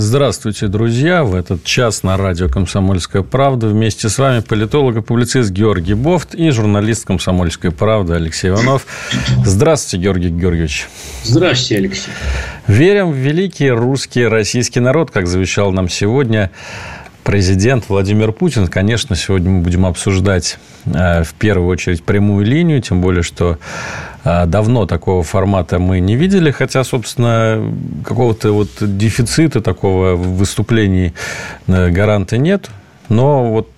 Здравствуйте, друзья! В этот час на радио «Комсомольская правда» вместе с вами политолог и публицист Георгий Бофт и журналист «Комсомольской правды» Алексей Иванов. Здравствуйте, Георгий Георгиевич. Здравствуйте, Алексей. Верим в великий русский российский народ, как завещал нам сегодня президент Владимир Путин. Конечно, сегодня мы будем обсуждать э, в первую очередь прямую линию, тем более, что э, давно такого формата мы не видели, хотя, собственно, какого-то вот дефицита такого выступлений э, гаранта нет. Но вот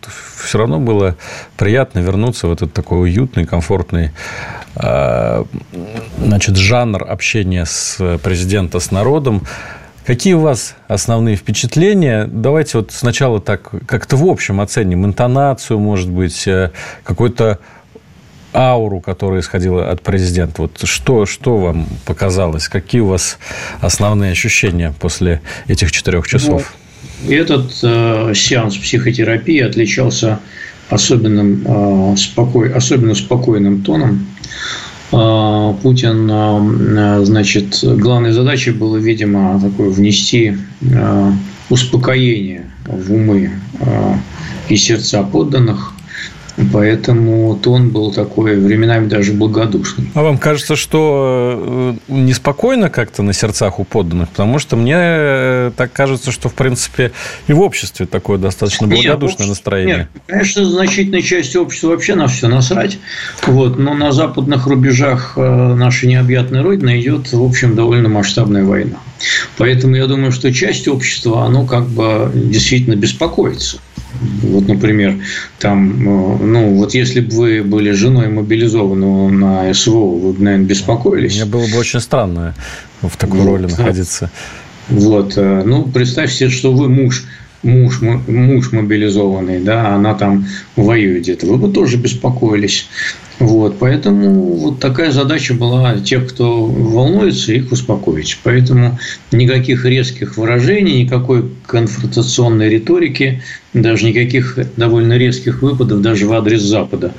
все равно было приятно вернуться в этот такой уютный, комфортный значит, жанр общения с президента с народом. Какие у вас основные впечатления? Давайте вот сначала так как-то в общем оценим интонацию, может быть, э, какой-то ауру, которая исходила от президента. Вот что, что вам показалось? Какие у вас основные ощущения после этих четырех часов? Ну, этот э, сеанс психотерапии отличался особенным, э, спокой, особенно спокойным тоном. А, Путин, а, значит, главной задачей было, видимо, такое внести а, успокоение в умы и сердца подданных, Поэтому тон был такой, временами даже благодушный. А вам кажется, что э, неспокойно как-то на сердцах у подданных? Потому что мне э, так кажется, что, в принципе, и в обществе такое достаточно благодушное нет, настроение. Нет, конечно, значительная часть общества вообще на все насрать. Вот, но на западных рубежах э, нашей необъятной Родины идет, в общем, довольно масштабная война. Поэтому я думаю, что часть общества, оно как бы действительно беспокоится. Вот, например, там, э, ну, вот если бы вы были женой мобилизованного на СВО, вы бы, наверное, беспокоились. Мне было бы очень странно в такой вот, роли находиться. Вот, э, ну, представьте, что вы муж муж, муж мобилизованный, да, она там воюет где-то, вы бы тоже беспокоились. Вот, поэтому вот такая задача была тех, кто волнуется, их успокоить. Поэтому никаких резких выражений, никакой конфронтационной риторики, даже никаких довольно резких выпадов даже в адрес Запада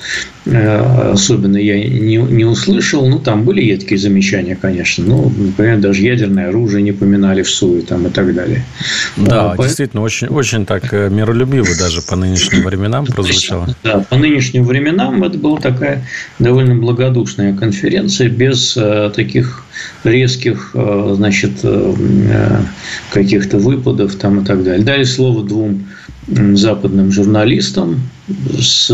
э, особенно я не, не услышал. Ну, там были едкие замечания, конечно. Ну, например, даже ядерное оружие не поминали в СУИ там, и так далее. Да, а, действительно, очень, очень так э, миролюбиво даже по нынешним временам прозвучало. Да, по нынешним временам это была такая довольно благодушная конференция без э, таких резких, значит, каких-то выпадов там и так далее. Дали слово двум западным журналистам. С,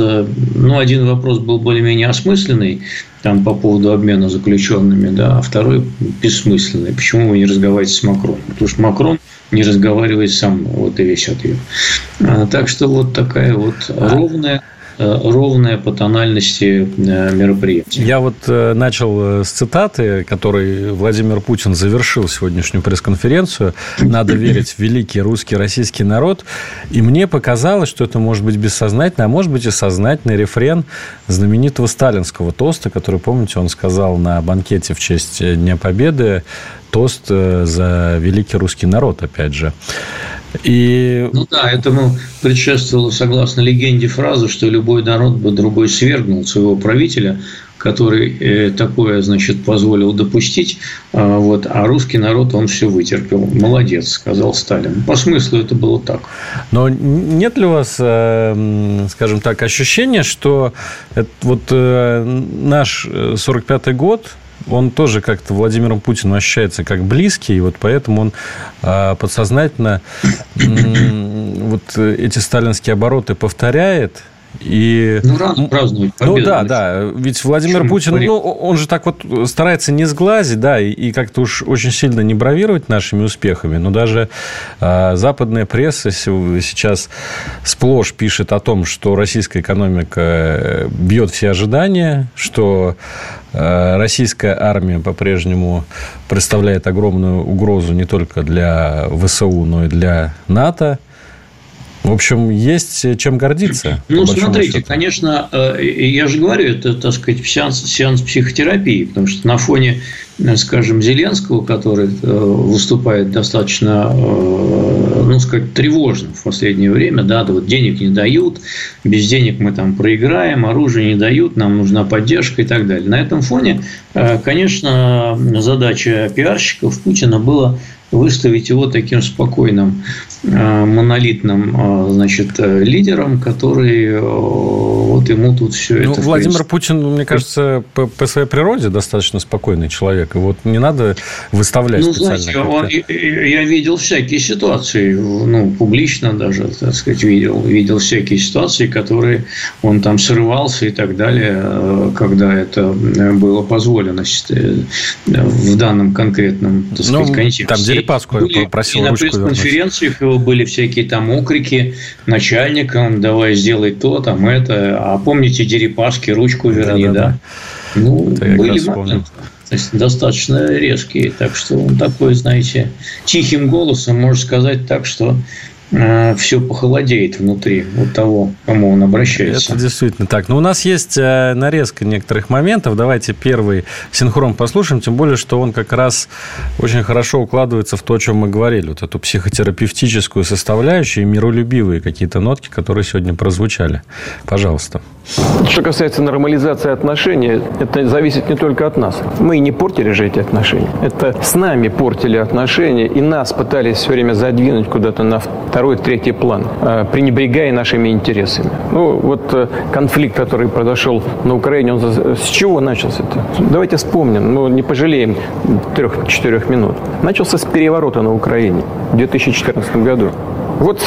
ну, один вопрос был более-менее осмысленный, там по поводу обмена заключенными, да, а второй бессмысленный. Почему вы не разговариваете с Макроном? Потому что Макрон не разговаривает сам, вот и весь ответ. А, так что вот такая вот ровная Э, ровное по тональности э, мероприятие. Я вот э, начал с цитаты, которой Владимир Путин завершил сегодняшнюю пресс-конференцию. Надо верить в великий русский российский народ. И мне показалось, что это может быть бессознательно, а может быть и сознательный рефрен знаменитого сталинского тоста, который, помните, он сказал на банкете в честь Дня Победы тост за великий русский народ, опять же. И... Ну да, этому предшествовала, согласно легенде, фраза, что любой народ бы другой свергнул своего правителя, который э, такое, значит, позволил допустить, а, вот, а русский народ, он все вытерпел. Молодец, сказал Сталин. По смыслу это было так. Но нет ли у вас, э, скажем так, ощущения, что вот э, наш 45-й год, он тоже как-то Владимиром Путиным ощущается как близкий, и вот поэтому он а, подсознательно вот эти сталинские обороты повторяет, и... Ну, раз празднует Ну, да, да. Ведь Владимир Чем Путин, ну, он же так вот старается не сглазить, да, и, и как-то уж очень сильно не бравировать нашими успехами. Но даже э, западная пресса сейчас сплошь пишет о том, что российская экономика э, бьет все ожидания, что э, российская армия по-прежнему представляет огромную угрозу не только для ВСУ, но и для НАТО. В общем, есть чем гордиться. Ну, смотрите, счету. конечно, э, я же говорю, это, так сказать, сеанс, сеанс психотерапии, потому что на фоне Э, скажем, Зеленского, который э, выступает достаточно, э, ну, сказать, тревожно в последнее время, да, да, вот денег не дают, без денег мы там проиграем, оружие не дают, нам нужна поддержка и так далее. На этом фоне, конечно, задача пиарщиков Путина была выставить его таким спокойным, э, монолитным э, значит, э, лидером, который вот ему тут все ну, это... Владимир Путин, мне кажется, по, по своей природе достаточно спокойный человек. И вот не надо выставлять ну. Знаете, он, я видел всякие ситуации, ну, публично даже, так сказать, видел, видел всякие ситуации, которые он там срывался и так далее, когда это было позволено в данном конкретном, так сказать, ну, контексте. Там Дерипаску просил и на пресс-конференциях его были всякие там окрики начальникам, давай сделай то, там это. А помните Дерипаски, ручку верни, да? да, да. Ну, это были моменты. То есть достаточно резкие. Так что он такой, знаете, тихим голосом может сказать так, что все похолодеет внутри вот того, к кому он обращается. Это действительно так. Но у нас есть э, нарезка некоторых моментов. Давайте первый синхрон послушаем, тем более, что он как раз очень хорошо укладывается в то, о чем мы говорили. Вот эту психотерапевтическую составляющую и миролюбивые какие-то нотки, которые сегодня прозвучали. Пожалуйста. Что касается нормализации отношений, это зависит не только от нас. Мы не портили же эти отношения. Это с нами портили отношения, и нас пытались все время задвинуть куда-то на второй, третий план, э, пренебрегая нашими интересами. Ну, вот э, конфликт, который произошел на Украине, он с чего начался -то? Давайте вспомним, ну, не пожалеем трех-четырех минут. Начался с переворота на Украине в 2014 году. Вот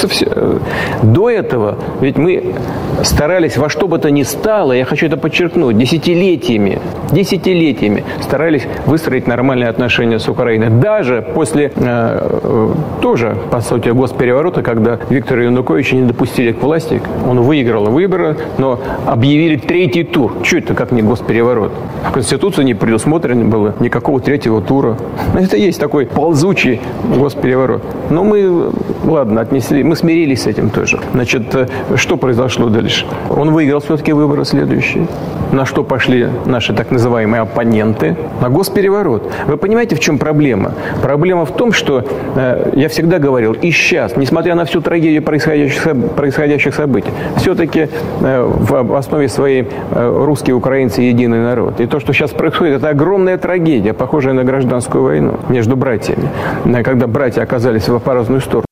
до этого ведь мы старались во что бы то ни стало, я хочу это подчеркнуть, десятилетиями, десятилетиями старались выстроить нормальные отношения с Украиной. Даже после э, тоже, по сути, госпереворота, когда Виктора Януковича не допустили к власти, он выиграл выборы, но объявили третий тур. Что это как не госпереворот? В Конституции не предусмотрено было никакого третьего тура. Это есть такой ползучий госпереворот. Но мы, ладно, отнесли мы, мы смирились с этим тоже. Значит, э, что произошло дальше? Он выиграл все-таки выборы следующие. На что пошли наши так называемые оппоненты? На госпереворот. Вы понимаете, в чем проблема? Проблема в том, что э, я всегда говорил, и сейчас, несмотря на всю трагедию происходящих, происходящих событий, все-таки э, в основе своей э, русские украинцы единый народ. И то, что сейчас происходит, это огромная трагедия, похожая на гражданскую войну между братьями, э, когда братья оказались в по разную сторону.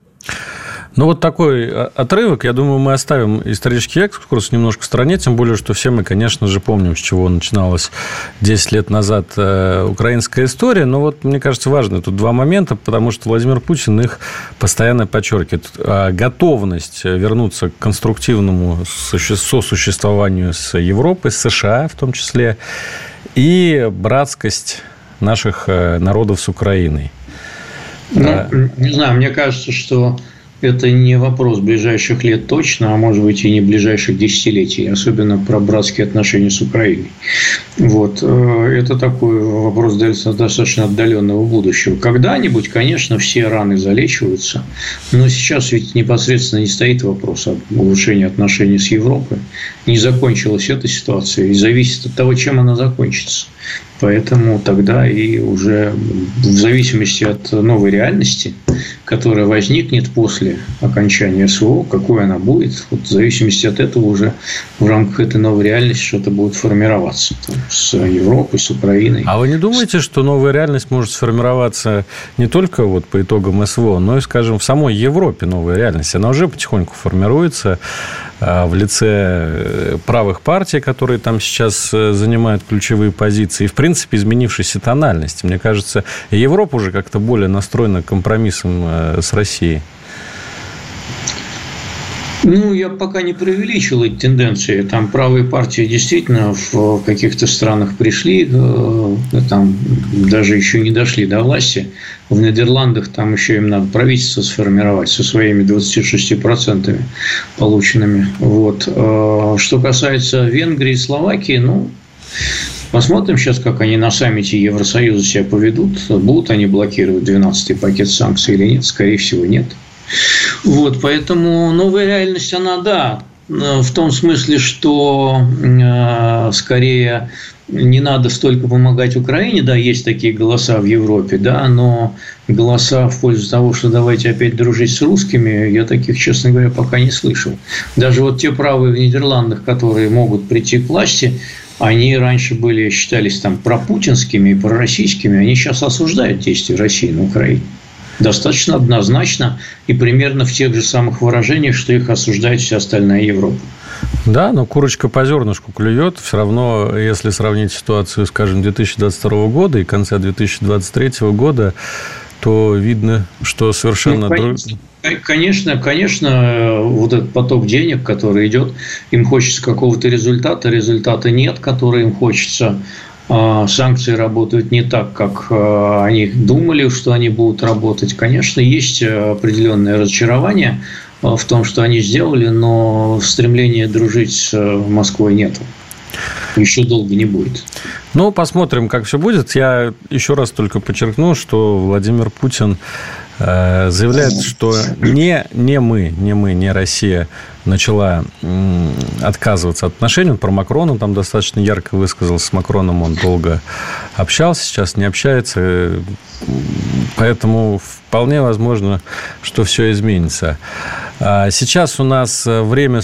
Ну, вот такой а, отрывок, я думаю, мы оставим исторический экскурс немножко в стороне, тем более, что все мы, конечно же, помним, с чего начиналась 10 лет назад э, украинская история. Но вот, мне кажется, важны тут два момента, потому что Владимир Путин их постоянно подчеркивает. А, готовность вернуться к конструктивному сосуществованию с Европой, с США в том числе, и братскость наших э, народов с Украиной. Ну, не знаю, мне кажется, что это не вопрос ближайших лет точно, а может быть и не ближайших десятилетий, особенно про братские отношения с Украиной. Вот. Э, это такой вопрос достаточно отдаленного будущего. Когда-нибудь, конечно, все раны залечиваются, но сейчас ведь непосредственно не стоит вопрос об улучшении отношений с Европой. Не закончилась эта ситуация и зависит от того, чем она закончится. Поэтому тогда и уже в зависимости от новой реальности, которая возникнет после окончания СВО, какой она будет, вот в зависимости от этого уже в рамках этой новой реальности что-то будет формироваться с Европой, с Украиной. А вы не думаете, что новая реальность может сформироваться не только вот по итогам СВО, но и, скажем, в самой Европе новая реальность? Она уже потихоньку формируется в лице э, правых партий, которые там сейчас э, занимают ключевые позиции, и, в принципе, изменившейся тональности. Мне кажется, Европа уже как-то более настроена компромиссом э, с Россией. Ну, я пока не преувеличил эти тенденции. Там правые партии действительно в каких-то странах пришли, э, там даже еще не дошли до власти. В Нидерландах там еще им надо правительство сформировать со своими 26% полученными. Вот. Э, что касается Венгрии и Словакии, ну, Посмотрим сейчас, как они на саммите Евросоюза себя поведут. Будут они блокировать 12-й пакет санкций или нет? Скорее всего, нет. Вот, поэтому новая реальность, она, да, в том смысле, что э, скорее не надо столько помогать Украине, да, есть такие голоса в Европе, да, но голоса в пользу того, что давайте опять дружить с русскими, я таких, честно говоря, пока не слышал. Даже вот те правые в Нидерландах, которые могут прийти к власти, они раньше были, считались там пропутинскими и пророссийскими, они сейчас осуждают действия России на Украине. Достаточно однозначно и примерно в тех же самых выражениях, что их осуждает вся остальная Европа. Да, но курочка по зернышку клюет. Все равно, если сравнить ситуацию, скажем, 2022 года и конца 2023 года, то видно, что совершенно... Ну, конечно, конечно, вот этот поток денег, который идет, им хочется какого-то результата, результата нет, который им хочется. А, санкции работают не так, как а, они думали, что они будут работать. Конечно, есть определенное разочарование, Э, в том, что они сделали, но стремления дружить с э, Москвой нет. Еще долго не будет. Ну, посмотрим, как все будет. Я еще раз только подчеркну, что Владимир Путин э, заявляет, что не, не мы, не мы, не Россия начала отказываться от отношений. Он про Макрона там достаточно ярко высказался. С Макроном он долго общался, сейчас не общается. Поэтому вполне возможно, что все изменится. А сейчас у нас время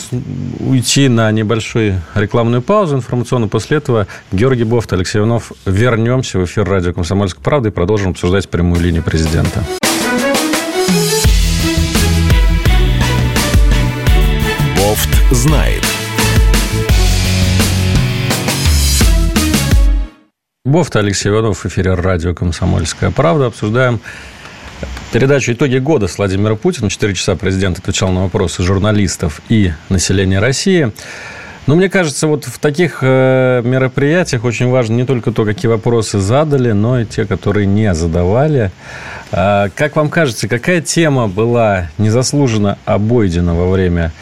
уйти на небольшую рекламную паузу информационную. После этого Георгий Бофт, Алексей Иванов. Вернемся в эфир радио «Комсомольская правда» и продолжим обсуждать прямую линию президента. Знает. Бофт Алексей Иванов эфире радио «Комсомольская правда». Обсуждаем передачу «Итоги года» с Владимиром Путиным. Четыре часа президент отвечал на вопросы журналистов и населения России. Но мне кажется, вот в таких э, мероприятиях очень важно не только то, какие вопросы задали, но и те, которые не задавали. А, как вам кажется, какая тема была незаслуженно обойдена во время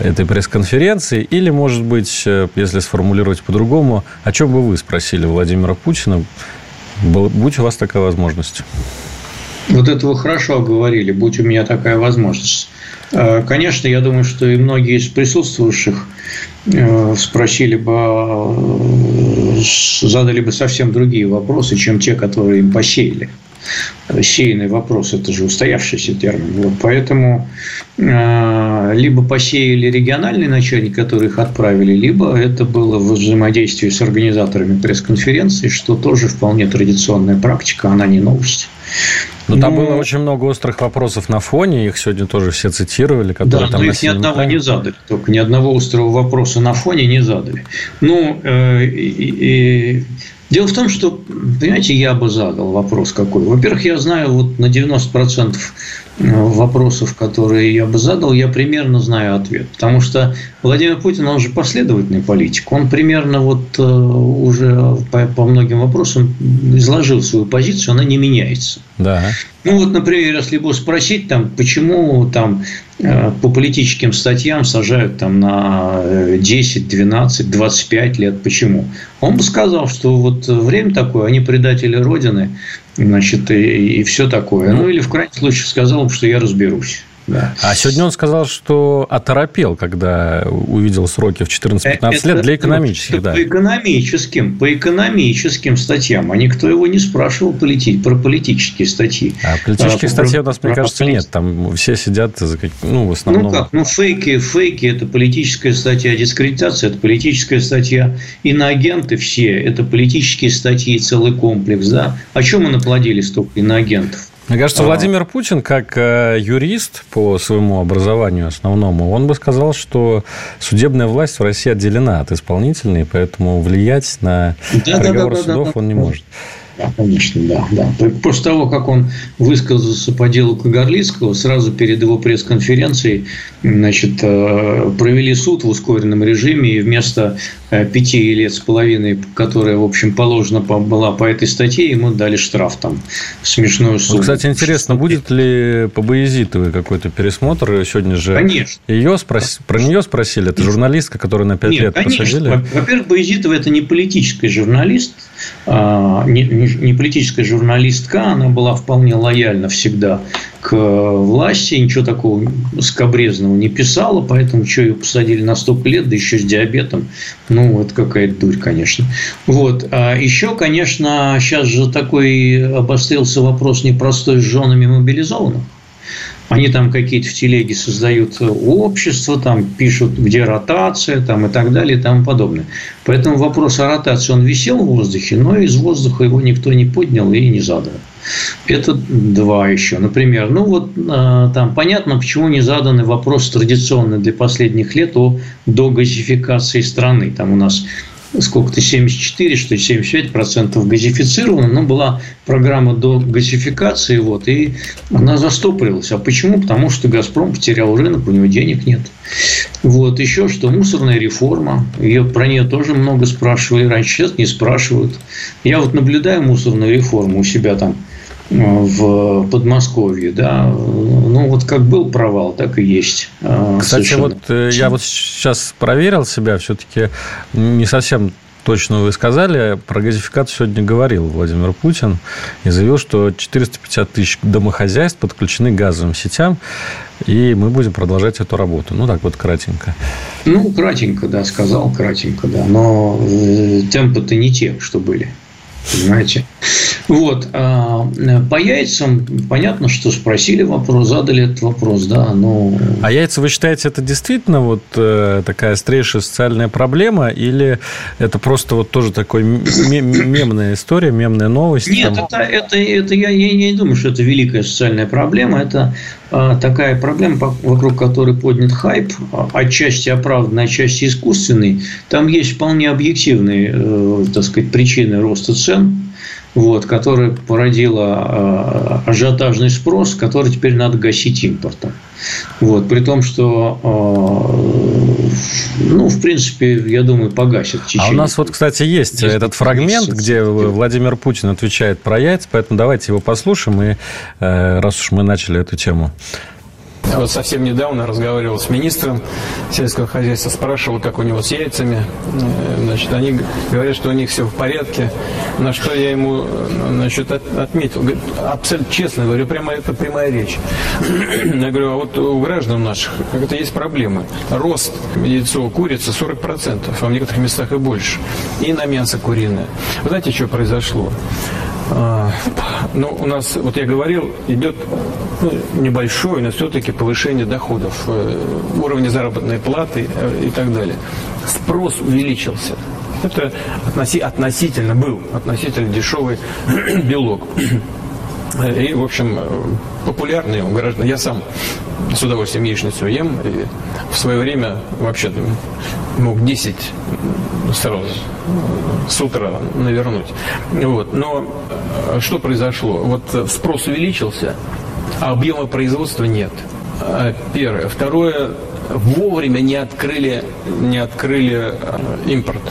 этой пресс-конференции? Или, может быть, э, если сформулировать по-другому, о чем бы вы спросили Владимира Путина, будь у вас такая возможность? Вот это вы хорошо говорили, будь у меня такая возможность. Э, конечно, я думаю, что и многие из присутствующих э, спросили бы, задали бы совсем другие вопросы, чем те, которые им посеяли сеянный вопрос, это же устоявшийся термин. Вот, поэтому э, либо посеяли региональный начальник, который их отправили, либо это было в взаимодействии с организаторами пресс-конференции, что тоже вполне традиционная практика, она не новость. Но, там было очень много острых вопросов на фоне, их сегодня тоже все цитировали, которые да, там но их ни одного не задали, только ни одного острого вопроса на фоне не задали. Ну, э, и, и, Дело в том, что, понимаете, я бы задал вопрос какой. Во-первых, я знаю вот на 90% вопросов, которые я бы задал, я примерно знаю ответ. Потому что Владимир Путин, он же последовательный политик. Он примерно вот э, уже по, по многим вопросам изложил свою позицию, она не меняется. Да. Ну вот, например, если бы спросить, там, почему там э, по политическим статьям сажают там на 10, 12, 25 лет, почему? Он бы сказал, что вот время такое, они предатели Родины, значит, и, и все такое. Ну, ну или в крайнем случае сказал, что я разберусь. Да. А сегодня он сказал, что оторопел, когда увидел сроки в 14-15 лет для экономических. Да. По экономическим, по экономическим статьям. А никто его не спрашивал полететь про политические статьи. А политических а, статей у нас, про, мне кажется, про... нет. Там все сидят за ну, в основном. Ну как, ну фейки, фейки – это политическая статья, дискредитация – это политическая статья, иноагенты все – это политические статьи, целый комплекс. Да? О чем мы наплодили столько иноагентов? Мне кажется, а... Владимир Путин, как э, юрист по своему образованию основному, он бы сказал, что судебная власть в России отделена от исполнительной, поэтому влиять на да, приговор да, да, судов да, да, он не может. Да, конечно, да, да. После того, как он высказался по делу Кагарлицкого, сразу перед его пресс-конференцией значит, э, провели суд в ускоренном режиме, и вместо э, пяти лет с половиной, которая, в общем, положена была по этой статье, ему дали штраф там, смешную сумму. Вот, кстати, интересно, будет ли по Боязитовой какой-то пересмотр? Сегодня же конечно. Ее спрос... про нее спросили, это журналистка, которую на пять лет конечно. посадили. Во-первых, Боязитова – это не политический журналист, а, не, не политическая журналистка, она была вполне лояльна всегда к к власти, ничего такого скобрезного не писала, поэтому что ее посадили на столько лет, да еще с диабетом, ну, это какая-то дурь, конечно. Вот. А еще, конечно, сейчас же такой обострился вопрос непростой с женами мобилизованных. Они там какие-то в телеге создают общество, там пишут, где ротация, там и так далее и тому подобное. Поэтому вопрос о ротации, он висел в воздухе, но из воздуха его никто не поднял и не задал. Это два еще. Например, ну вот а, там понятно, почему не заданный вопрос традиционный для последних лет о догазификации страны. Там у нас сколько-то 74, что ли, 75 процентов газифицировано, но была программа до газификации, вот, и она застопорилась. А почему? Потому что «Газпром» потерял рынок, у него денег нет. Вот, еще что, мусорная реформа, ее, про нее тоже много спрашивали раньше, сейчас не спрашивают. Я вот наблюдаю мусорную реформу у себя там в Подмосковье, да, ну вот как был провал, так и есть. А, Кстати, совершенно. вот э, я вот сейчас проверил себя, все-таки не совсем точно вы сказали. Про газификацию сегодня говорил Владимир Путин и заявил, что 450 тысяч домохозяйств подключены к газовым сетям, и мы будем продолжать эту работу. Ну, так вот, кратенько. Ну, кратенько, да, сказал, кратенько, да. Но э, темпы-то не те, что были понимаете? Вот. А, по яйцам понятно, что спросили вопрос, задали этот вопрос, да, но... А яйца, вы считаете, это действительно вот э, такая острейшая социальная проблема, или это просто вот тоже такой мемная история, мемная новость? Нет, там... это, это, это я, я не думаю, что это великая социальная проблема, это такая проблема, вокруг которой поднят хайп, а, отчасти оправданный, отчасти искусственный. Там есть вполне объективные, э, так сказать, причины роста цен вот, которая породила э, ажиотажный спрос, который теперь надо гасить импортом. Вот, при том, что, э, ну, в принципе, я думаю, погасит. А у нас вот, кстати, есть этот фрагмент, где Владимир Путин отвечает про яйца, поэтому давайте его послушаем, и э, раз уж мы начали эту тему. Вот совсем недавно разговаривал с министром сельского хозяйства, спрашивал, как у него с яйцами. Э, значит, они говорят, что у них все в порядке. На что я ему значит, отметил. Абсолютно честно говорю, прямо это прямая речь. Я говорю, а вот у граждан наших как-то есть проблемы. Рост яйцо курицы 40%, а в некоторых местах и больше. И на мясо куриное. Вы знаете, что произошло? А, ну, у нас, вот я говорил, идет ну, небольшое, но все-таки повышение доходов, э, уровня заработной платы э, и так далее. Спрос увеличился. Это относи, относительно был, относительно дешевый белок. И, в общем, популярный у граждан. Я сам с удовольствием яичницу ем. И в свое время вообще мог 10 сразу с утра навернуть. Вот. Но э, что произошло? Вот спрос увеличился, а объема производства нет. А, первое. Второе, вовремя не открыли, не открыли э, импорт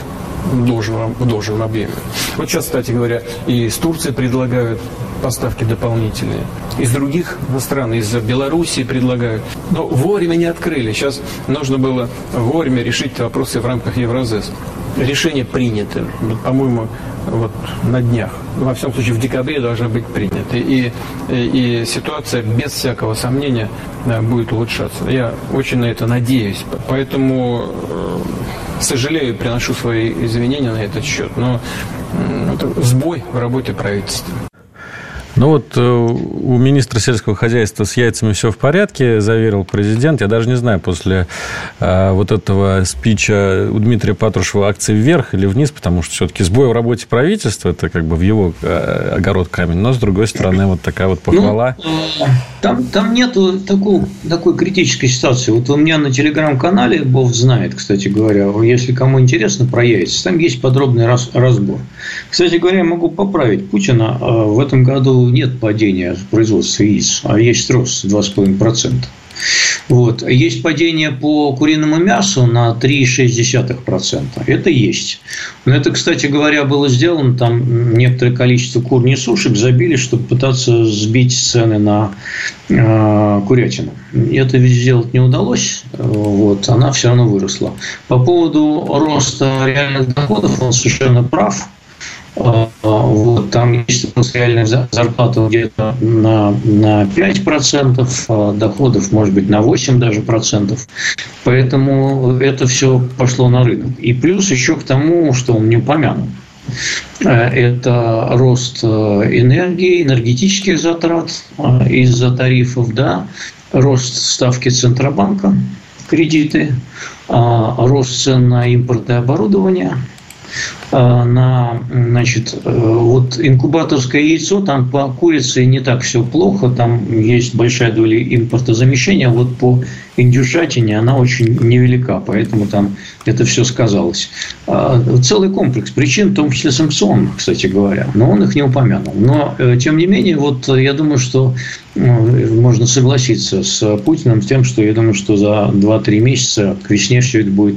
в должном, в должном объеме. Вот сейчас, кстати говоря, и из Турции предлагают поставки дополнительные. Из других стран, из Белоруссии предлагают. Но вовремя не открыли. Сейчас нужно было вовремя решить вопросы в рамках Евразес. Решение принято, по-моему, вот на днях. Во всем случае, в декабре должны быть приняты. И, и, и ситуация, без всякого сомнения, э, будет улучшаться. Я очень на это надеюсь. Поэтому э, сожалею, приношу свои извинения на этот счет. Но это сбой в работе правительства. Ну вот э, у министра сельского хозяйства с яйцами все в порядке, заверил президент. Я даже не знаю, после э, вот этого спича у Дмитрия Патрушева акции вверх или вниз, потому что все-таки сбой в работе правительства, это как бы в его э, огород камень. Но, с другой стороны, вот такая вот похвала. Ну, там, там нету такого, такой критической ситуации. Вот у меня на телеграм-канале, Бог знает, кстати говоря, если кому интересно про яйца, там есть подробный раз, разбор. Кстати говоря, я могу поправить Путина. В этом году нет падения производства яиц, а есть рост 2,5%. Вот. Есть падение по куриному мясу на 3,6%. Это есть. Но это, кстати говоря, было сделано, там некоторое количество кур несушек забили, чтобы пытаться сбить цены на э, курятину. Это ведь сделать не удалось, вот, она все равно выросла. По поводу роста реальных доходов он совершенно прав. А, вот, там есть реальная зарплата где-то на, на 5%, а доходов, может быть, на 8 даже процентов. Поэтому это все пошло на рынок. И плюс еще к тому, что он не упомянул. Э, это рост э, энергии, энергетических затрат э, из-за тарифов, да, рост ставки Центробанка, кредиты, рост цен на импортное оборудование – на, значит, э, вот инкубаторское яйцо, там по курице не так все плохо, там есть большая доля импортозамещения, вот по индюшатине она очень невелика, поэтому там это все сказалось. А, целый комплекс причин, в том числе санкционных, кстати говоря, но он их не упомянул. Но, э, тем не менее, вот я думаю, что можно согласиться с Путиным с тем, что я думаю, что за 2-3 месяца к весне все это будет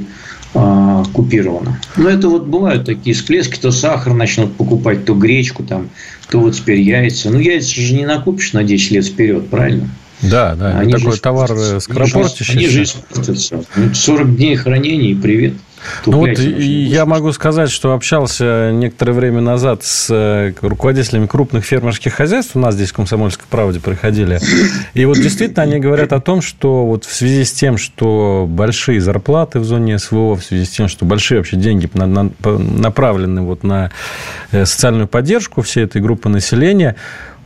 а, купировано. Но это вот бывают такие всплески, то сахар начнут покупать, то гречку, там, то вот теперь яйца. Ну, яйца же не накупишь на 10 лет вперед, правильно? Да, да, они такой же, товар скоропортящийся. Они же испортятся. 40 дней хранения и привет. Ну вот я могу сказать, что общался некоторое время назад с э, руководителями крупных фермерских хозяйств. У нас здесь в «Комсомольской правде» приходили. И вот действительно они говорят о том, что вот в связи с тем, что большие зарплаты в зоне СВО, в связи с тем, что большие вообще деньги направлены вот на э, социальную поддержку всей этой группы населения,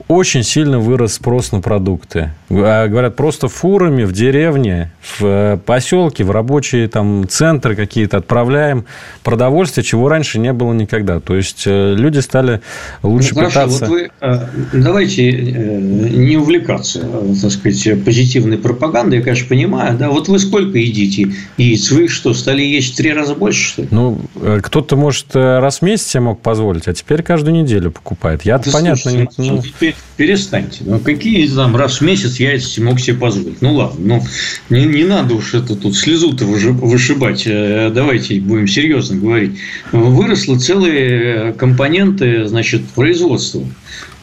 очень сильно вырос спрос на продукты. А, говорят, просто фурами в деревне, в э, поселке, в рабочие там центры какие-то отправляем продовольствие, чего раньше не было никогда. То есть э, люди стали лучше ну, хорошо, питаться. Вот вы, э, давайте не увлекаться, так сказать, позитивной пропагандой. Я, конечно, понимаю, да. Вот вы сколько едите яиц? Вы что, стали есть в три раза больше, что ли? Ну, кто-то, может, раз в месяц себе мог позволить, а теперь каждую неделю покупает. Я-то, да, понятно, слушайте, не... Ну, перестаньте. Ну, какие там раз в месяц яйца мог себе позволить? Ну, ладно, ну, не, не надо уж это тут слезу-то вышибать. Э, давайте будем серьезно говорить. Выросли целые компоненты, значит, производства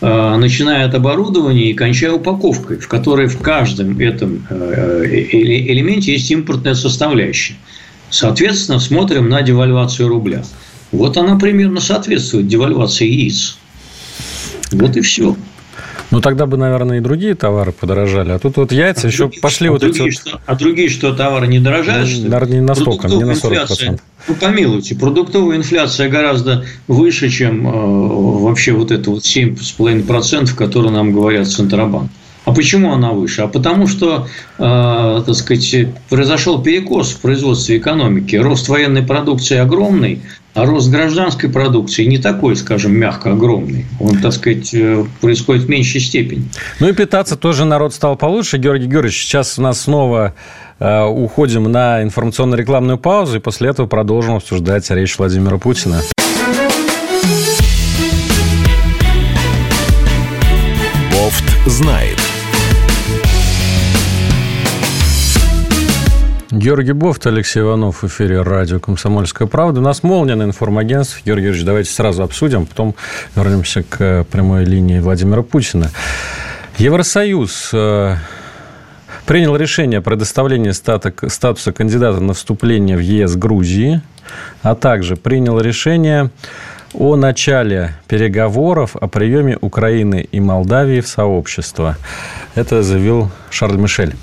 э, начиная от оборудования и кончая упаковкой, в которой в каждом этом э, элементе есть импортная составляющая. Соответственно, смотрим на девальвацию рубля. Вот она примерно соответствует девальвации яиц. Вот и все. Ну, тогда бы, наверное, и другие товары подорожали. А тут вот яйца а еще другие, пошли а вот другие, эти... Что, а другие что, товары не дорожают? Ну, наверное, не настолько, не на 40%. Ну, помилуйте, продуктовая инфляция гораздо выше, чем э, вообще вот это вот 7,5%, которые нам говорят Центробанк. А почему она выше? А потому что, э, так сказать, произошел перекос в производстве экономики. Рост военной продукции огромный, а рост гражданской продукции не такой, скажем, мягко огромный. Он, так сказать, э, происходит в меньшей степени. Ну и питаться тоже народ стал получше. Георгий Георгиевич, сейчас у нас снова э, уходим на информационно-рекламную паузу, и после этого продолжим обсуждать речь Владимира Путина. Бофт знает. Георгий Бофт, Алексей Иванов в эфире радио «Комсомольская правда». У нас молния на информагентстве. Георгий Георгиевич, давайте сразу обсудим, потом вернемся к прямой линии Владимира Путина. Евросоюз э, принял решение о предоставлении статуса кандидата на вступление в ЕС Грузии, а также принял решение о начале переговоров о приеме Украины и Молдавии в сообщество. Это заявил Шарль Мишель.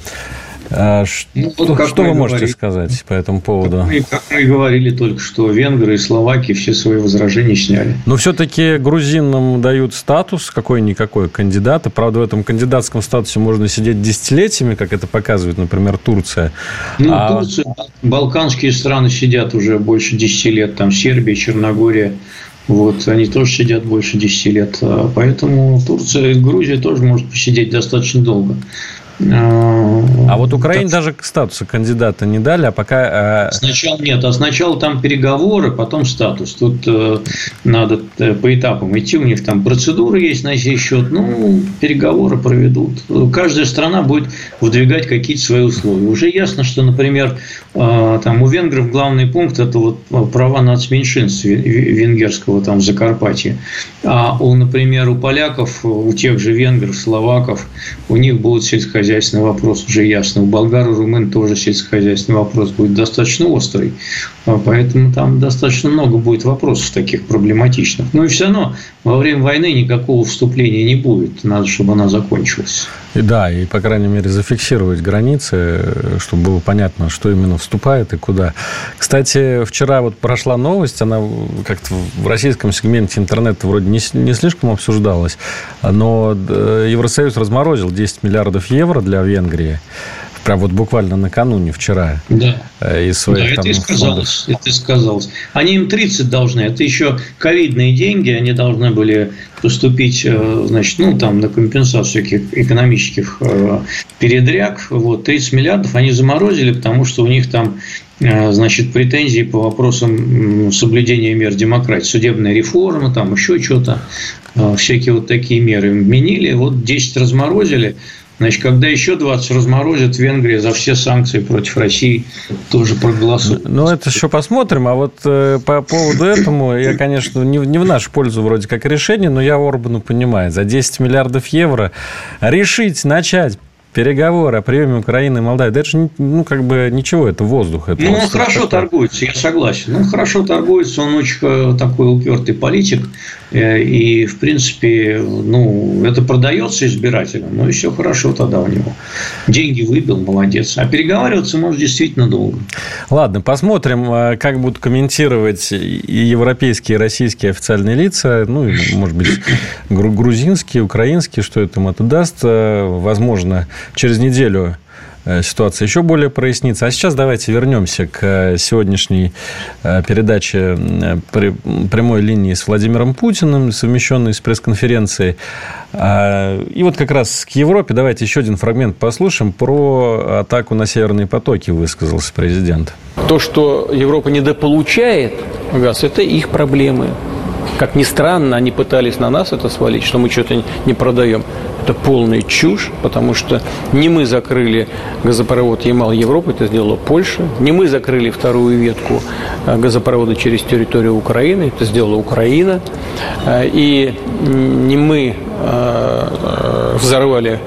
А ну, что, вот что вы можете говорили, сказать по этому поводу? Как мы, как мы говорили только что, венгры и словаки все свои возражения сняли. Но все-таки грузинам дают статус какой-никакой кандидата. Правда, в этом кандидатском статусе можно сидеть десятилетиями, как это показывает, например, Турция. Ну, а... Турция, балканские страны сидят уже больше 10 лет. Там Сербия, Черногория. Вот, они тоже сидят больше 10 лет. А поэтому Турция и Грузия тоже может посидеть достаточно долго. А вот Украине так... даже статуса кандидата не дали, а пока... Э, сначала нет, а сначала там переговоры, потом статус. Тут э, надо э, по этапам идти, у них там процедуры есть на сей счет, ну, переговоры проведут. Каждая страна будет выдвигать какие-то свои условия. Уже ясно, что, например, э, там у венгров главный пункт – это вот права нацменьшинств венгерского там в Закарпатье. А у, например, у поляков, у тех же венгров, словаков, у них будут сельскохозяйственные сельскохозяйственный вопрос уже ясно. У болгар и румын тоже сельскохозяйственный вопрос будет достаточно острый. А поэтому там достаточно много будет вопросов таких проблематичных. Но и все равно во время войны никакого вступления не будет. Надо, чтобы она закончилась. И да, и, по крайней мере, зафиксировать границы, чтобы было понятно, что именно вступает и куда. Кстати, вчера вот прошла новость, она как-то в российском сегменте интернета вроде не, не слишком обсуждалась, но э, Евросоюз разморозил 10 миллиардов евро для Венгрии прям вот буквально накануне, вчера. Да. Э, из своих, да, там, это и сказалось. Фондов. Это и сказалось. Они им 30 должны. Это еще ковидные деньги. Они должны были поступить, э, значит, ну, там, на компенсацию экономических э, передряг. Вот, 30 миллиардов они заморозили, потому что у них там значит, претензии по вопросам соблюдения мер демократии, судебная реформа, там еще что-то, всякие вот такие меры вменили, вот 10 разморозили, Значит, когда еще 20 разморозят, Венгрия за все санкции против России тоже проголосует. Ну, это еще посмотрим. А вот э, по поводу этому, я, конечно, не, не в нашу пользу вроде как решение, но я Орбану понимаю. За 10 миллиардов евро решить, начать переговоры о приеме Украины и Молдавии, да это же, ну, как бы ничего, это воздух. Это ну, он хорошо такое. торгуется, я согласен. Он хорошо торгуется, он очень э, такой упертый политик. Э, и, в принципе, ну, это продается избирателям, ну и все хорошо тогда у него. Деньги выбил, молодец. А переговариваться может действительно долго. Ладно, посмотрим, э, как будут комментировать и европейские, и российские официальные лица, ну, и, может быть, грузинские, украинские, что это им это даст. Возможно, через неделю Э, ситуация еще более прояснится. А сейчас давайте вернемся к э, сегодняшней э, передаче прямой линии с Владимиром Путиным, совмещенной с пресс-конференцией. А, и вот как раз к Европе давайте еще один фрагмент послушаем. Про атаку на северные потоки высказался президент. То, что Европа недополучает газ, это их проблемы. Как ни странно, они пытались на нас это свалить, что мы что-то не продаем. Это полная чушь, потому что не мы закрыли газопровод Ямал-Европы, это сделала Польша. Не мы закрыли вторую ветку э, газопровода через территорию Украины, это сделала Украина. Э, и не мы э, взорвали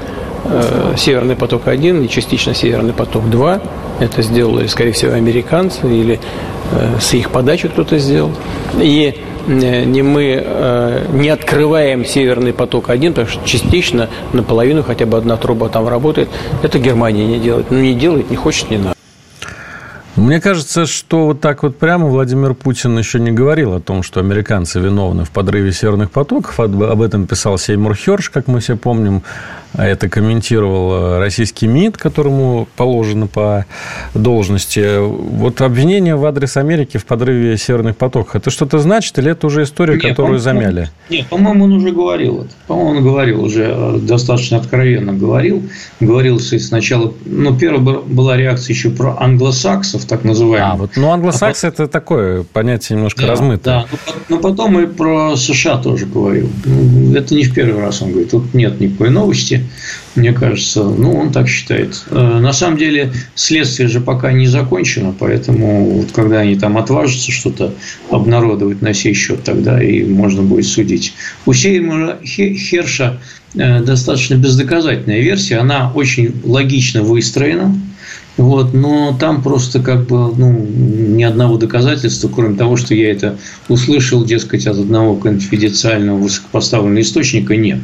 Северный поток-1 и частично Северный поток-2. Это сделали, скорее всего, американцы или с их подачи кто-то сделал. И не мы э, не открываем Северный поток-1, потому что частично, наполовину хотя бы одна труба там работает, это Германия не делает. Ну, не делает, не хочет, не надо. Мне кажется, что вот так вот прямо Владимир Путин еще не говорил о том, что американцы виновны в подрыве северных потоков. Об этом писал Сеймур Херш, как мы все помним. А это комментировал российский МИД, которому положено по должности. Вот обвинение в адрес Америки в подрыве северных потоков, это что-то значит или это уже история, нет, которую замяли? Нет, по-моему, он уже говорил это. По-моему, он говорил уже э, достаточно откровенно говорил. Говорил сначала, ну, первая была реакция еще про англосаксов, так называемых. А, вот, ну, англосаксы а, это такое понятие немножко да, размытое. Да, но, но потом и про США тоже говорил. Ну, это не в первый раз он говорит. Тут нет никакой новости мне кажется. Ну, он так считает. Э, на самом деле, следствие же пока не закончено, поэтому вот когда они там отважатся что-то обнародовать на сей счет, тогда и можно будет судить. У Сеймура Херша э, достаточно бездоказательная версия, она очень логично выстроена, вот, но там просто как бы ну, ни одного доказательства, кроме того, что я это услышал, дескать, от одного конфиденциального высокопоставленного источника, нет.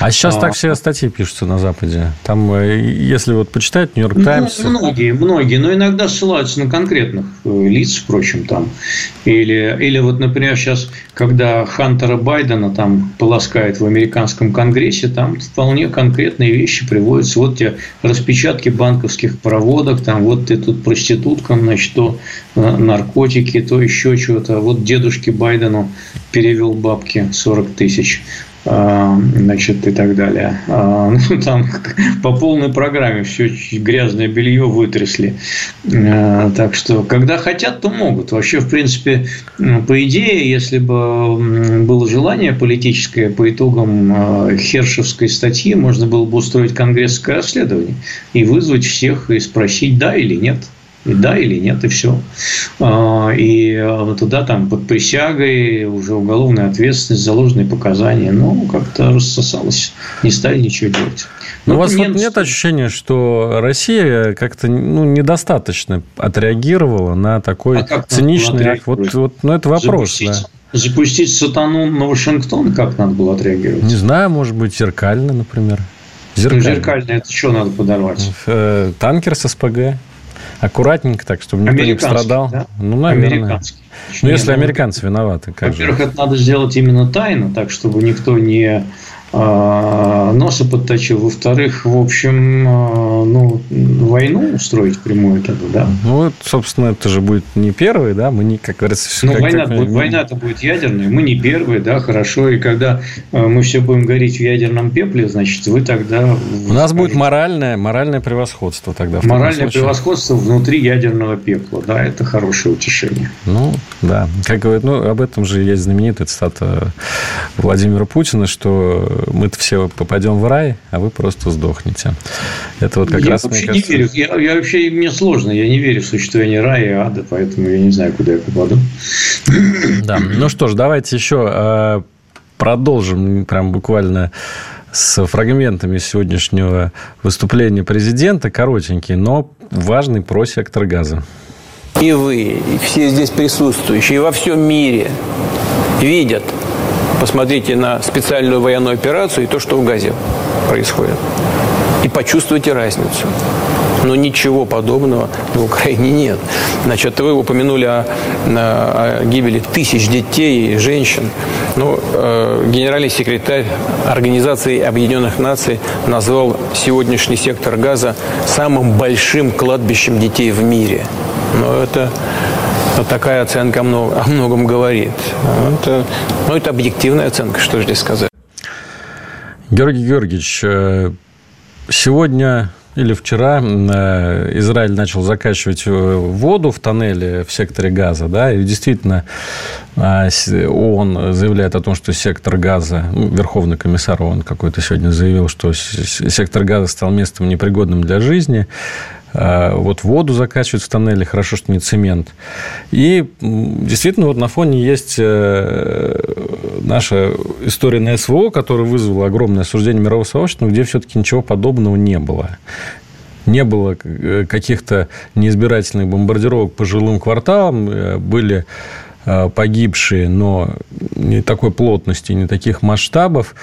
А сейчас а, так все статьи пишутся на Западе. Там, э, если вот почитать Нью-Йорк ну, Таймс... Ну, многие, многие, но иногда ссылаются на конкретных э, лиц, впрочем, там. Или, или вот, например, сейчас, когда Хантера Байдена там полоскает в американском конгрессе, там вполне конкретные вещи приводятся. Вот те распечатки банковских проводок, там вот ты тут проституткам, значит, то э, наркотики, то еще чего-то. Вот дедушке Байдену перевел бабки 40 тысяч. А, значит, и так далее. А, ну, там по полной программе все грязное белье вытрясли. А, так что, когда хотят, то могут. Вообще, в принципе, по идее, если бы было желание политическое по итогам Хершевской статьи, можно было бы устроить конгрессское расследование и вызвать всех и спросить, да или нет. И да или нет, и все. И туда там под присягой уже уголовная ответственность, заложенные показания. Ну, как-то рассосалось, не стали ничего делать. Но ну, у вас вот нет ощущения, что Россия как-то ну, недостаточно отреагировала на такой а циничный? Вот, вот, ну, это вопрос, запустить, да. Запустить сатану на Вашингтон, как надо было отреагировать? Не знаю, может быть, зеркально, например. Зеркально. Ну, зеркально это что надо подорвать? Э, танкер с СПГ. Аккуратненько так, чтобы никто не пострадал. Да? Ну, наверное. Американский. Ну, если ну, американцы виноваты, как Во-первых, это надо сделать именно тайно, так, чтобы никто не а, носа подточил. Во-вторых, в общем, а, ну, войну устроить прямую тогда, да. Ну, вот, собственно, это же будет не первый, да, мы не, как говорится... Ну, как, война, как... будет, война-то будет ядерная, мы не первые, да, хорошо, и когда а, мы все будем гореть в ядерном пепле, значит, вы тогда... У нас будет моральное, моральное превосходство тогда. Моральное превосходство внутри ядерного пепла, да, это хорошее утешение. Ну, да, как говорят, ну, об этом же есть знаменитая цитата Владимира Путина, что мы-то все попадем в рай, а вы просто сдохнете. Это вот как я раз, вообще мне кажется... не верю. Я, я вообще, мне сложно, я не верю в существование рая и ада, поэтому я не знаю, куда я попаду. Да, ну что ж, давайте еще э, продолжим прям буквально с фрагментами сегодняшнего выступления президента, коротенький, но важный про сектор газа. И вы, и все здесь присутствующие, и во всем мире видят – Посмотрите на специальную военную операцию и то, что в Газе происходит. И почувствуйте разницу. Но ничего подобного в Украине нет. Значит, вы упомянули о, о гибели тысяч детей и женщин. Ну, э, генеральный секретарь Организации Объединенных Наций назвал сегодняшний сектор газа самым большим кладбищем детей в мире. Но это вот такая оценка много, о многом говорит. Это, ну, это объективная оценка, что здесь сказать. Георгий Георгиевич, э, сегодня или вчера э, Израиль начал закачивать э, воду в тоннеле в секторе газа, да, и действительно ООН заявляет о том, что сектор газа, Верховный комиссар ООН какой-то сегодня заявил, что сектор газа стал местом непригодным для жизни. А, вот воду закачивают в тоннеле, хорошо, что не цемент. И действительно, вот на фоне есть э, наша история на СВО, которая вызвала огромное осуждение мирового сообщества, где все-таки ничего подобного не было не было э, каких-то неизбирательных бомбардировок по жилым кварталам, э, были погибшие, но не такой плотности, не таких масштабов.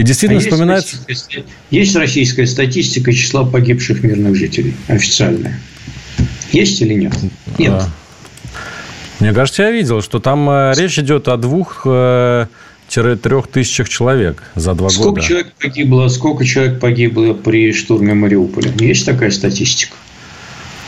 И действительно а вспоминается... Есть российская, есть российская статистика числа погибших мирных жителей, официальная. Есть или нет? Нет. А, мне кажется, я видел, что там э, речь идет о двух э, трех тысячах человек за два сколько года. Человек погибло, сколько человек погибло при штурме Мариуполя? Есть такая статистика?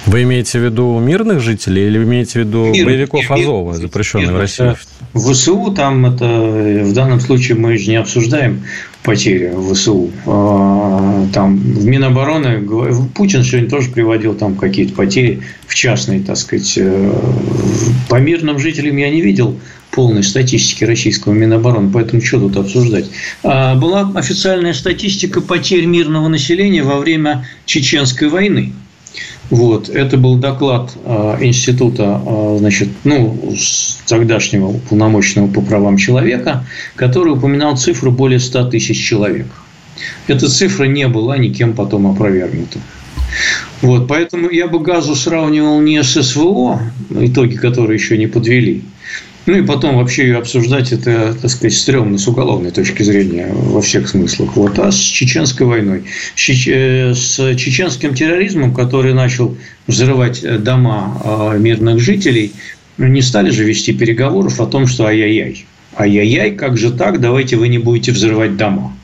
Вы имеете в виду мирных жителей или имеете в виду Мир, боевиков мир, Азова, запрещенных в России? В ВСУ там это в данном случае мы же не обсуждаем потери в ВСУ. А, там в Минобороны Путин сегодня тоже приводил там какие-то потери в частной, так сказать. Э, по мирным жителям я не видел полной статистики российского Минобороны, поэтому что тут обсуждать. А, была официальная статистика потерь мирного населения во время Чеченской войны. Вот, это был доклад э, института, э, значит, ну, тогдашнего уполномоченного по правам человека, который упоминал цифру более 100 тысяч человек. Эта цифра не была никем потом опровергнута. Вот, поэтому я бы газу сравнивал не с СВО, итоги которые еще не подвели, ну и потом вообще ее обсуждать, это, так сказать, стрёмно с уголовной точки зрения во всех смыслах. Вот. А с чеченской войной, э, с чеченским терроризмом, который начал взрывать э, дома а, мирных жителей, не стали же вести переговоров о том, что ай-яй-яй. Ай-яй-яй, как же так, давайте вы не будете взрывать дома.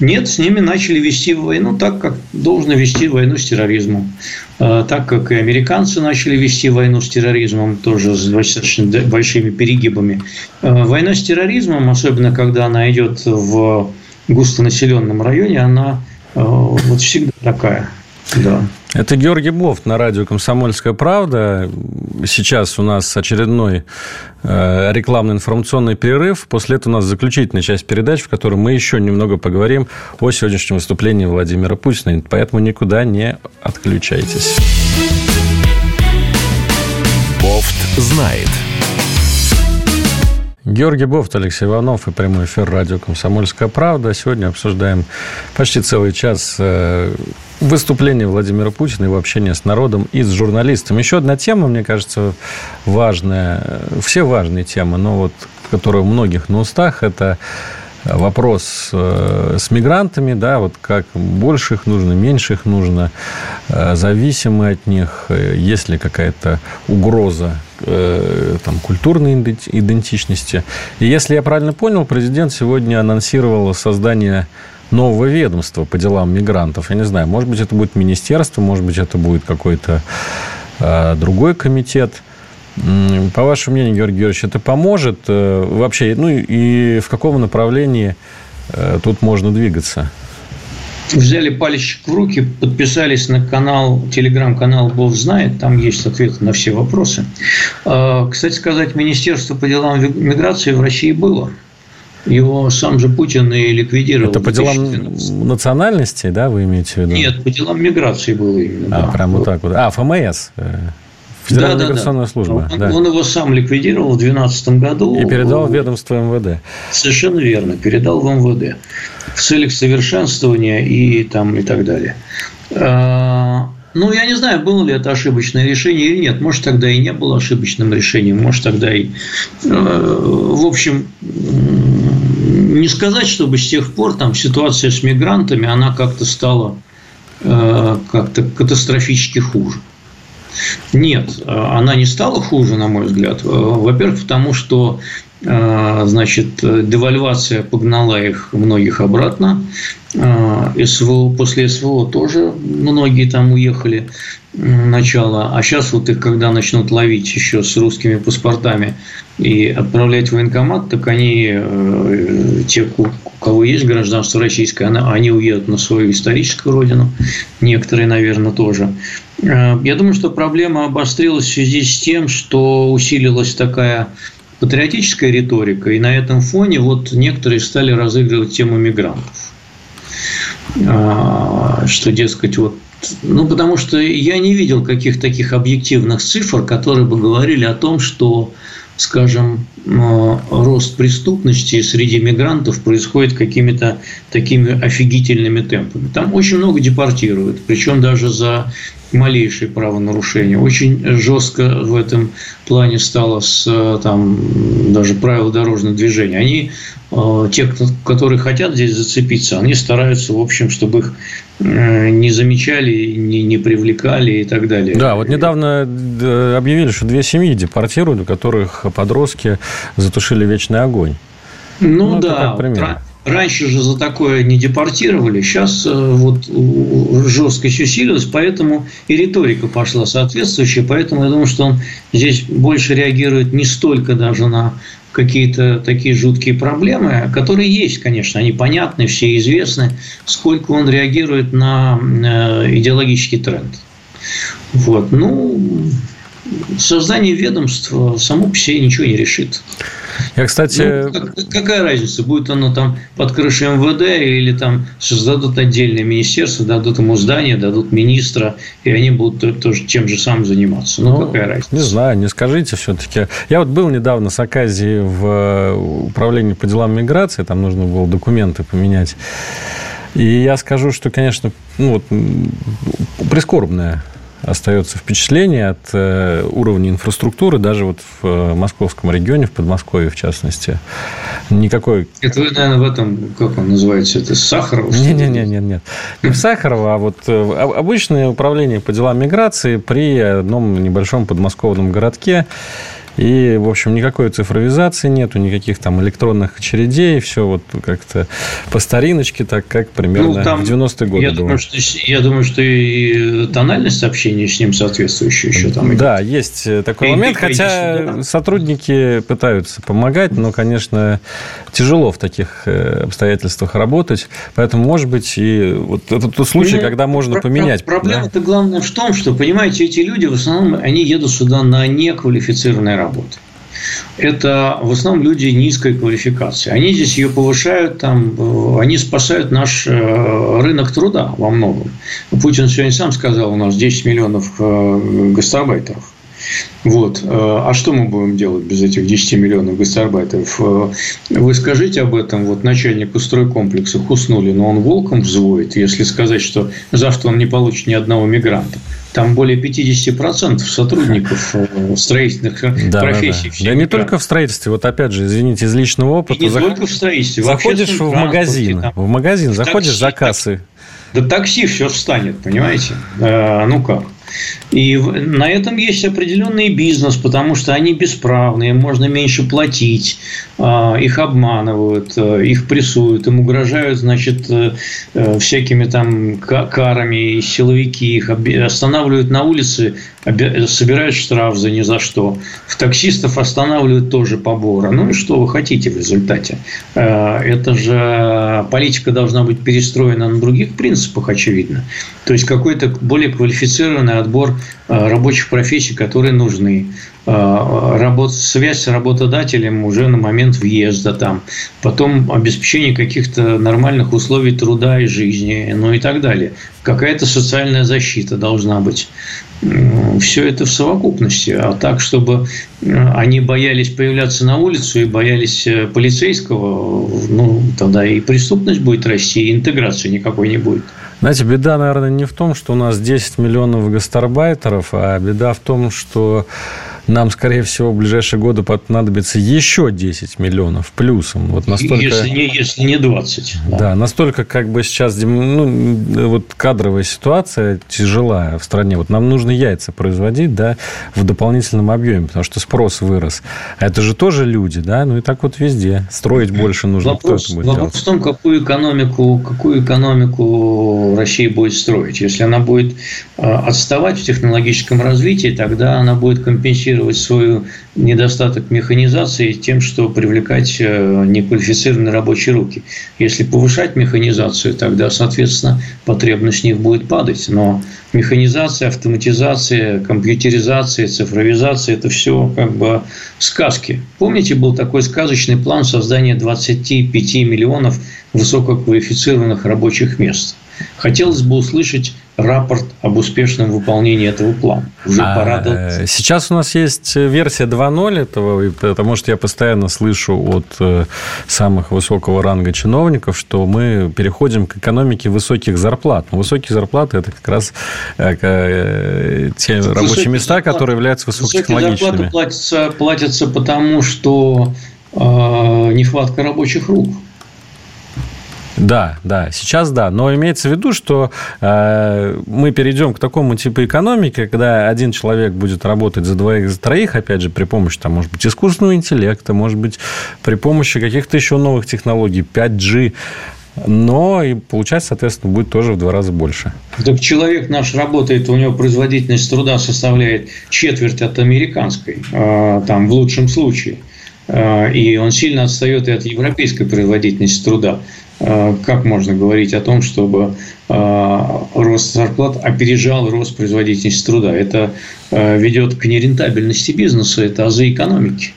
Нет, с ними начали вести войну так, как должно вести войну с терроризмом. А, так как и американцы начали вести войну с терроризмом, тоже с достаточно большими перегибами. А, война с терроризмом, особенно когда она идет в густонаселенном районе, она а, вот всегда такая. Да. Это Георгий Бофт на радио «Комсомольская правда». Сейчас у нас очередной э, рекламный информационный перерыв. После этого у нас заключительная часть передач, в которой мы еще немного поговорим о сегодняшнем выступлении Владимира Путина. Поэтому никуда не отключайтесь. Бофт знает. Георгий Бофт, Алексей Иванов и прямой эфир радио «Комсомольская правда». Сегодня обсуждаем почти целый час э, выступление Владимира Путина, его общение с народом и с журналистом. Еще одна тема, мне кажется, важная. Все важные темы, но вот которая у многих на устах, это вопрос э, с мигрантами, да, вот как больше их нужно, меньше их нужно, э, зависимы от них, э, есть ли какая-то угроза там, культурной идентичности. И если я правильно понял, президент сегодня анонсировал создание нового ведомства по делам мигрантов. Я не знаю, может быть, это будет министерство, может быть, это будет какой-то другой комитет – по вашему мнению, Георгий Георгиевич, это поможет э, вообще? Ну и в каком направлении э, тут можно двигаться? Взяли пальчик в руки, подписались на канал, телеграм-канал Бог знает, там есть ответы на все вопросы. А, кстати сказать, Министерство по делам миграции в России было. Его сам же Путин и ликвидировал. Это по делам национальности, да, вы имеете в виду? Нет, по делам миграции было именно. А, да. прям вот так вот. А, ФМС. Федеральная да, миграционная да, да. служба. Он, да. он его сам ликвидировал в 2012 году. И передал в ведомство МВД. Совершенно верно. Передал в МВД. В целях совершенствования и, там, и так далее. А, ну, я не знаю, было ли это ошибочное решение или нет. Может, тогда и не было ошибочным решением. Может, тогда и... А, в общем, не сказать, чтобы с тех пор там ситуация с мигрантами, она как-то стала а, как-то катастрофически хуже. Нет, она не стала хуже, на мой взгляд. Во-первых, потому что э, значит, девальвация погнала их многих обратно. Э, СВО, после СВО тоже многие там уехали начало. А сейчас вот их, когда начнут ловить еще с русскими паспортами и отправлять в военкомат, так они, э, те, у кого есть гражданство российское, они уедут на свою историческую родину. Некоторые, наверное, тоже. Э, я думаю, что проблема обострилась в связи с тем, что усилилась такая патриотическая риторика, и на этом фоне вот некоторые стали разыгрывать тему мигрантов. А, что, дескать, вот ну, потому что я не видел каких таких объективных цифр, которые бы говорили о том, что, скажем, э, рост преступности среди мигрантов происходит какими-то такими офигительными темпами. Там очень много депортируют, причем даже за малейшие правонарушения. Очень жестко в этом плане стало с там, даже правил дорожного движения. Они, э, те, которые хотят здесь зацепиться, они стараются, в общем, чтобы их э, не замечали, не, не привлекали и так далее. Да, вот недавно э, объявили, что две семьи депортируют, у которых подростки затушили вечный огонь. Ну, ну да, Раньше же за такое не депортировали, сейчас э, вот жесткость усилилась, поэтому и риторика пошла соответствующая, поэтому я думаю, что он здесь больше реагирует не столько даже на какие-то такие жуткие проблемы, которые есть, конечно, они понятны, все известны, сколько он реагирует на э, идеологический тренд. Вот. Ну, создание ведомства само по себе ничего не решит. Я, кстати... Ну, как, какая разница, будет оно там под крышей МВД или там создадут отдельное министерство, дадут ему здание, дадут министра, и они будут тоже тем же самым заниматься. Ну, ну какая разница? Не знаю, не скажите все-таки. Я вот был недавно с Аказией в э, управлении по делам миграции, там нужно было документы поменять. И я скажу, что, конечно, ну, вот, прискорбная остается впечатление от э, уровня инфраструктуры, даже вот в э, московском регионе, в Подмосковье в частности. Никакой... Это вы, наверное, в этом, как он называется, это Сахарова? Нет, нет, нет, нет, нет. Не в Сахарова, а вот э, обычное управление по делам миграции при одном небольшом подмосковном городке. И, в общем, никакой цифровизации нету, никаких там электронных очередей, все вот как-то по стариночке, так как примерно ну, там, в 90-е годы я было. Думаю, что, я думаю, что и тональность общения с ним соответствующая еще там. Да, есть такой и момент, хотя да. сотрудники пытаются помогать, но, конечно, тяжело в таких э, обстоятельствах работать, поэтому, может быть, и вот это тот случай, ну, когда можно про- поменять. Проблема-то да? главное в том, что, понимаете, эти люди в основном, они едут сюда на неквалифицированные работы. Это в основном люди низкой квалификации. Они здесь ее повышают, там, э, они спасают наш э, рынок труда во многом. Путин сегодня сам сказал, у нас 10 миллионов э, гастарбайтеров. Вот. А что мы будем делать без этих 10 миллионов гастарбайтеров? Вы скажите об этом вот начальнику стройкомплекса Хуснули, но он волком взводит, если сказать, что завтра он не получит ни одного мигранта. Там более 50% сотрудников э, строительных да, профессий. Да, да. да не только в строительстве. Вот опять же, извините, из личного опыта. И не зах... только в строительстве. Заходишь в, в магазин. Там, в магазин заходишь такси, за кассы. Да такси все встанет, понимаете? А, ну как? И на этом есть определенный бизнес, потому что они бесправные, можно меньше платить, их обманывают, э, их прессуют, им угрожают, значит, э, э, всякими там карами, силовики их останавливают на улице, собирают штраф за ни за что. В таксистов останавливают тоже поборы. Ну и что вы хотите в результате? Это же политика должна быть перестроена на других принципах, очевидно. То есть какой-то более квалифицированный отбор рабочих профессий, которые нужны. Э, работ, связь с работодателем уже на момент въезда там. Потом обеспечение каких-то нормальных условий труда и жизни, ну и так далее. Какая-то социальная защита должна быть. Все это в совокупности. А так, чтобы э, они боялись появляться на улицу и боялись полицейского, ну, тогда и преступность будет расти, и интеграции никакой не будет. Знаете, беда, наверное, не в том, что у нас 10 миллионов гастарбайтеров, а беда в том, что нам, скорее всего, в ближайшие годы понадобится еще 10 миллионов плюсом. Вот настолько... если, не, если не 20. Да. да, настолько как бы сейчас ну, вот кадровая ситуация тяжелая в стране. Вот нам нужно яйца производить да, в дополнительном объеме, потому что спрос вырос. Это же тоже люди, да, ну и так вот везде. Строить больше нужно. Вопрос, будет вопрос делать? в том, какую экономику, какую экономику Россия будет строить. Если она будет а, отставать в технологическом развитии, тогда она будет компенсировать компенсировать свой недостаток механизации тем, что привлекать э, неквалифицированные рабочие руки. Если повышать механизацию, тогда, соответственно, потребность в них будет падать. Но механизация, автоматизация, компьютеризация, цифровизация – это все как бы сказки. Помните, был такой сказочный план создания 25 миллионов высококвалифицированных рабочих мест. Хотелось бы услышать рапорт об успешном выполнении этого плана. Уже а, пора э, Сейчас у нас есть версия 2.0 этого, потому что я постоянно слышу от э, самых высокого ранга чиновников, что мы переходим к экономике высоких зарплат. Но высокие зарплаты – это как раз э, те высокие рабочие места, зарплаты, которые являются высокотехнологичными. Высокие зарплаты платятся, платятся потому, что э, нехватка рабочих рук. Да, да, сейчас да. Но имеется в виду, что э, мы перейдем к такому типу экономики, когда один человек будет работать за двоих, за троих, опять же, при помощи, там, может быть, искусственного интеллекта, может быть, при помощи каких-то еще новых технологий, 5G, но и получать, соответственно, будет тоже в два раза больше. Так человек наш работает, у него производительность труда составляет четверть от американской, э, там, в лучшем случае. Э, и он сильно отстает и от европейской производительности труда. Э, как можно говорить о том, чтобы э, рост зарплат опережал рост производительности труда? Это э, ведет к нерентабельности бизнеса, это азы экономики.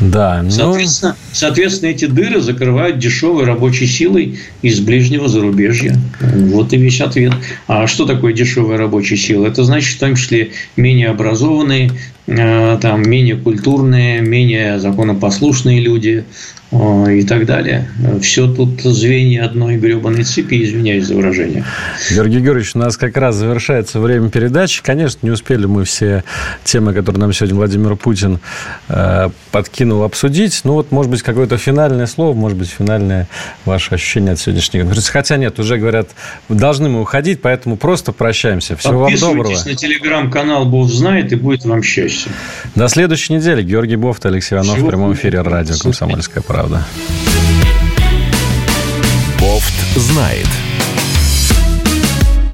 Да, ну... соответственно, соответственно, эти дыры закрывают дешевой рабочей силой из ближнего зарубежья. Вот и весь ответ. А что такое дешевая рабочая сила? Это значит, в том числе менее образованные, там, менее культурные, менее законопослушные люди, и так далее. Все тут звенья одной гребаной цепи, извиняюсь за выражение. Георгий Георгиевич, у нас как раз завершается время передачи. Конечно, не успели мы все темы, которые нам сегодня Владимир Путин э, подкинул обсудить. Ну вот, может быть, какое-то финальное слово, может быть, финальное ваше ощущение от сегодняшней конференции. Хотя нет, уже говорят, должны мы уходить, поэтому просто прощаемся. Всего вам доброго. Подписывайтесь на телеграм-канал Бог знает, и будет вам счастье. До следующей недели. Георгий Бофт, Алексей Иванов Всего в прямом эфире радио «Комсомольская правда». Бофт знает.